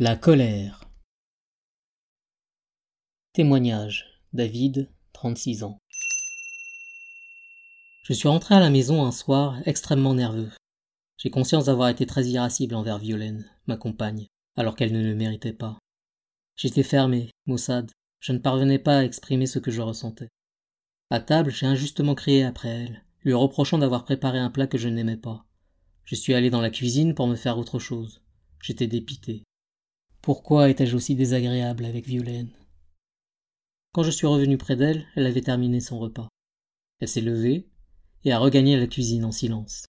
La colère. Témoignage. David, 36 ans. Je suis rentré à la maison un soir extrêmement nerveux. J'ai conscience d'avoir été très irascible envers Violaine, ma compagne, alors qu'elle ne le méritait pas. J'étais fermé, maussade, je ne parvenais pas à exprimer ce que je ressentais. À table, j'ai injustement crié après elle, lui reprochant d'avoir préparé un plat que je n'aimais pas. Je suis allé dans la cuisine pour me faire autre chose. J'étais dépité. Pourquoi étais-je aussi désagréable avec Violaine? Quand je suis revenu près d'elle, elle avait terminé son repas. Elle s'est levée et a regagné la cuisine en silence.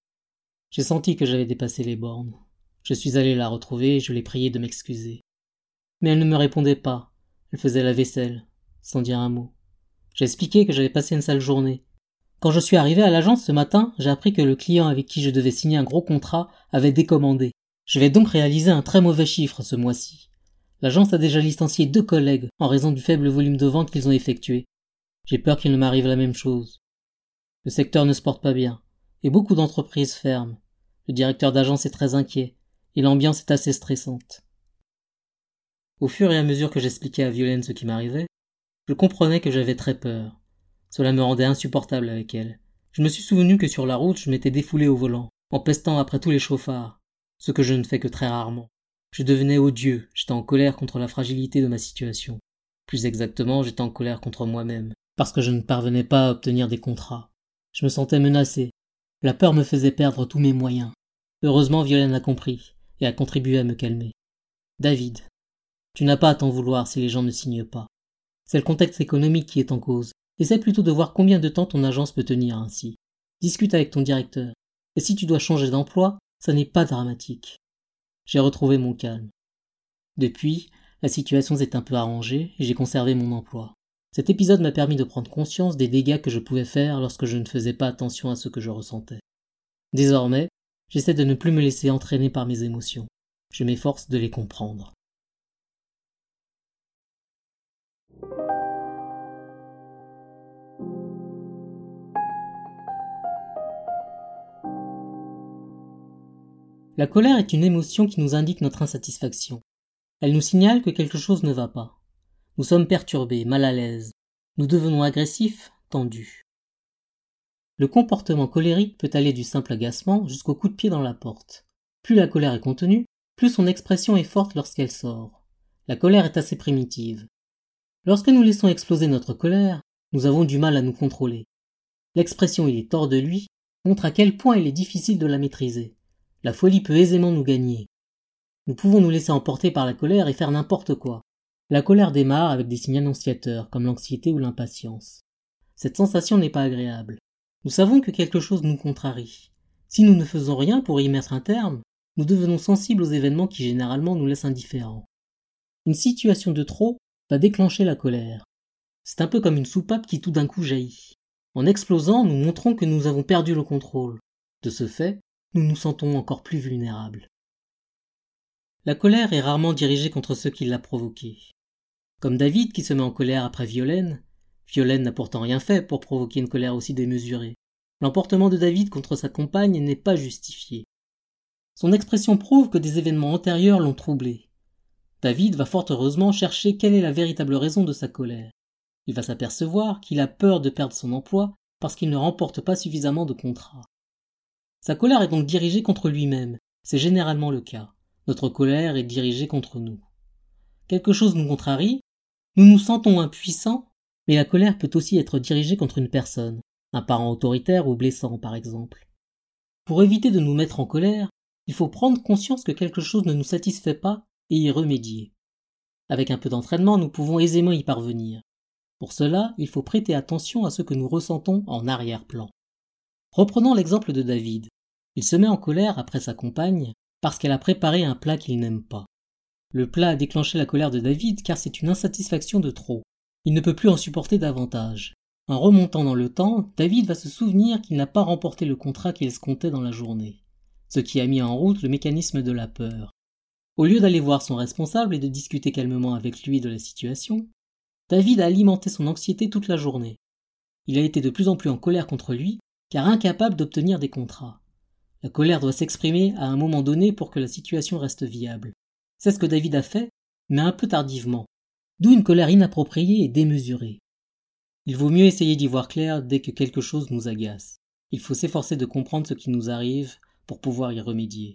J'ai senti que j'avais dépassé les bornes. Je suis allé la retrouver et je l'ai priée de m'excuser. Mais elle ne me répondait pas. Elle faisait la vaisselle, sans dire un mot. J'ai expliqué que j'avais passé une sale journée. Quand je suis arrivé à l'agence ce matin, j'ai appris que le client avec qui je devais signer un gros contrat avait décommandé. Je vais donc réaliser un très mauvais chiffre ce mois-ci. L'agence a déjà licencié deux collègues en raison du faible volume de vente qu'ils ont effectué. J'ai peur qu'il ne m'arrive la même chose. Le secteur ne se porte pas bien, et beaucoup d'entreprises ferment. Le directeur d'agence est très inquiet, et l'ambiance est assez stressante. Au fur et à mesure que j'expliquais à Violaine ce qui m'arrivait, je comprenais que j'avais très peur. Cela me rendait insupportable avec elle. Je me suis souvenu que sur la route je m'étais défoulé au volant, en pestant après tous les chauffards, ce que je ne fais que très rarement. Je devenais odieux, j'étais en colère contre la fragilité de ma situation. Plus exactement, j'étais en colère contre moi-même, parce que je ne parvenais pas à obtenir des contrats. Je me sentais menacé. La peur me faisait perdre tous mes moyens. Heureusement, Violaine a compris, et a contribué à me calmer. David, tu n'as pas à t'en vouloir si les gens ne signent pas. C'est le contexte économique qui est en cause. Essaie plutôt de voir combien de temps ton agence peut tenir ainsi. Discute avec ton directeur. Et si tu dois changer d'emploi, ça n'est pas dramatique. J'ai retrouvé mon calme. Depuis, la situation s'est un peu arrangée et j'ai conservé mon emploi. Cet épisode m'a permis de prendre conscience des dégâts que je pouvais faire lorsque je ne faisais pas attention à ce que je ressentais. Désormais, j'essaie de ne plus me laisser entraîner par mes émotions. Je m'efforce de les comprendre. La colère est une émotion qui nous indique notre insatisfaction. Elle nous signale que quelque chose ne va pas. Nous sommes perturbés, mal à l'aise. Nous devenons agressifs, tendus. Le comportement colérique peut aller du simple agacement jusqu'au coup de pied dans la porte. Plus la colère est contenue, plus son expression est forte lorsqu'elle sort. La colère est assez primitive. Lorsque nous laissons exploser notre colère, nous avons du mal à nous contrôler. L'expression il est hors de lui montre à quel point il est difficile de la maîtriser. La folie peut aisément nous gagner. Nous pouvons nous laisser emporter par la colère et faire n'importe quoi. La colère démarre avec des signes annonciateurs comme l'anxiété ou l'impatience. Cette sensation n'est pas agréable. Nous savons que quelque chose nous contrarie. Si nous ne faisons rien pour y mettre un terme, nous devenons sensibles aux événements qui généralement nous laissent indifférents. Une situation de trop va déclencher la colère. C'est un peu comme une soupape qui tout d'un coup jaillit. En explosant, nous montrons que nous avons perdu le contrôle. De ce fait, nous nous sentons encore plus vulnérables. La colère est rarement dirigée contre ceux qui l'a provoquée. Comme David qui se met en colère après Violaine, Violaine n'a pourtant rien fait pour provoquer une colère aussi démesurée. L'emportement de David contre sa compagne n'est pas justifié. Son expression prouve que des événements antérieurs l'ont troublé. David va fort heureusement chercher quelle est la véritable raison de sa colère. Il va s'apercevoir qu'il a peur de perdre son emploi parce qu'il ne remporte pas suffisamment de contrats. Sa colère est donc dirigée contre lui-même. C'est généralement le cas. Notre colère est dirigée contre nous. Quelque chose nous contrarie, nous nous sentons impuissants, mais la colère peut aussi être dirigée contre une personne, un parent autoritaire ou blessant par exemple. Pour éviter de nous mettre en colère, il faut prendre conscience que quelque chose ne nous satisfait pas et y remédier. Avec un peu d'entraînement, nous pouvons aisément y parvenir. Pour cela, il faut prêter attention à ce que nous ressentons en arrière-plan. Reprenons l'exemple de David. Il se met en colère après sa compagne parce qu'elle a préparé un plat qu'il n'aime pas. Le plat a déclenché la colère de David car c'est une insatisfaction de trop. Il ne peut plus en supporter davantage. En remontant dans le temps, David va se souvenir qu'il n'a pas remporté le contrat qu'il escomptait dans la journée, ce qui a mis en route le mécanisme de la peur. Au lieu d'aller voir son responsable et de discuter calmement avec lui de la situation, David a alimenté son anxiété toute la journée. Il a été de plus en plus en colère contre lui car incapable d'obtenir des contrats. La colère doit s'exprimer à un moment donné pour que la situation reste viable. C'est ce que David a fait, mais un peu tardivement. D'où une colère inappropriée et démesurée. Il vaut mieux essayer d'y voir clair dès que quelque chose nous agace. Il faut s'efforcer de comprendre ce qui nous arrive pour pouvoir y remédier.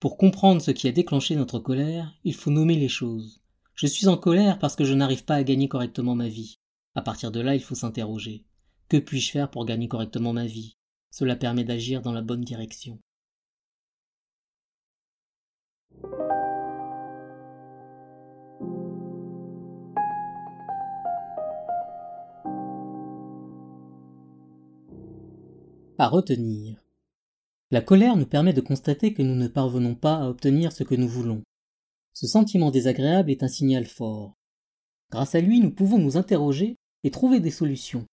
Pour comprendre ce qui a déclenché notre colère, il faut nommer les choses. Je suis en colère parce que je n'arrive pas à gagner correctement ma vie. À partir de là, il faut s'interroger. Que puis-je faire pour gagner correctement ma vie? Cela permet d'agir dans la bonne direction. À retenir. La colère nous permet de constater que nous ne parvenons pas à obtenir ce que nous voulons. Ce sentiment désagréable est un signal fort. Grâce à lui, nous pouvons nous interroger et trouver des solutions.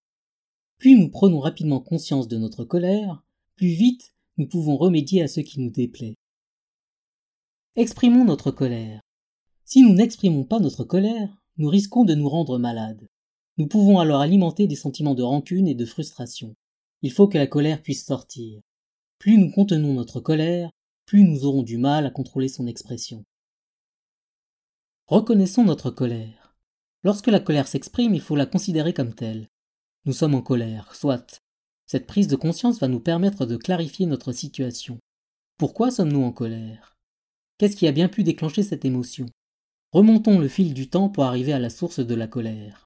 Plus nous prenons rapidement conscience de notre colère, plus vite nous pouvons remédier à ce qui nous déplaît. Exprimons notre colère. Si nous n'exprimons pas notre colère, nous risquons de nous rendre malades. Nous pouvons alors alimenter des sentiments de rancune et de frustration. Il faut que la colère puisse sortir. Plus nous contenons notre colère, plus nous aurons du mal à contrôler son expression. Reconnaissons notre colère. Lorsque la colère s'exprime, il faut la considérer comme telle. Nous sommes en colère, soit. Cette prise de conscience va nous permettre de clarifier notre situation. Pourquoi sommes-nous en colère? Qu'est-ce qui a bien pu déclencher cette émotion? Remontons le fil du temps pour arriver à la source de la colère.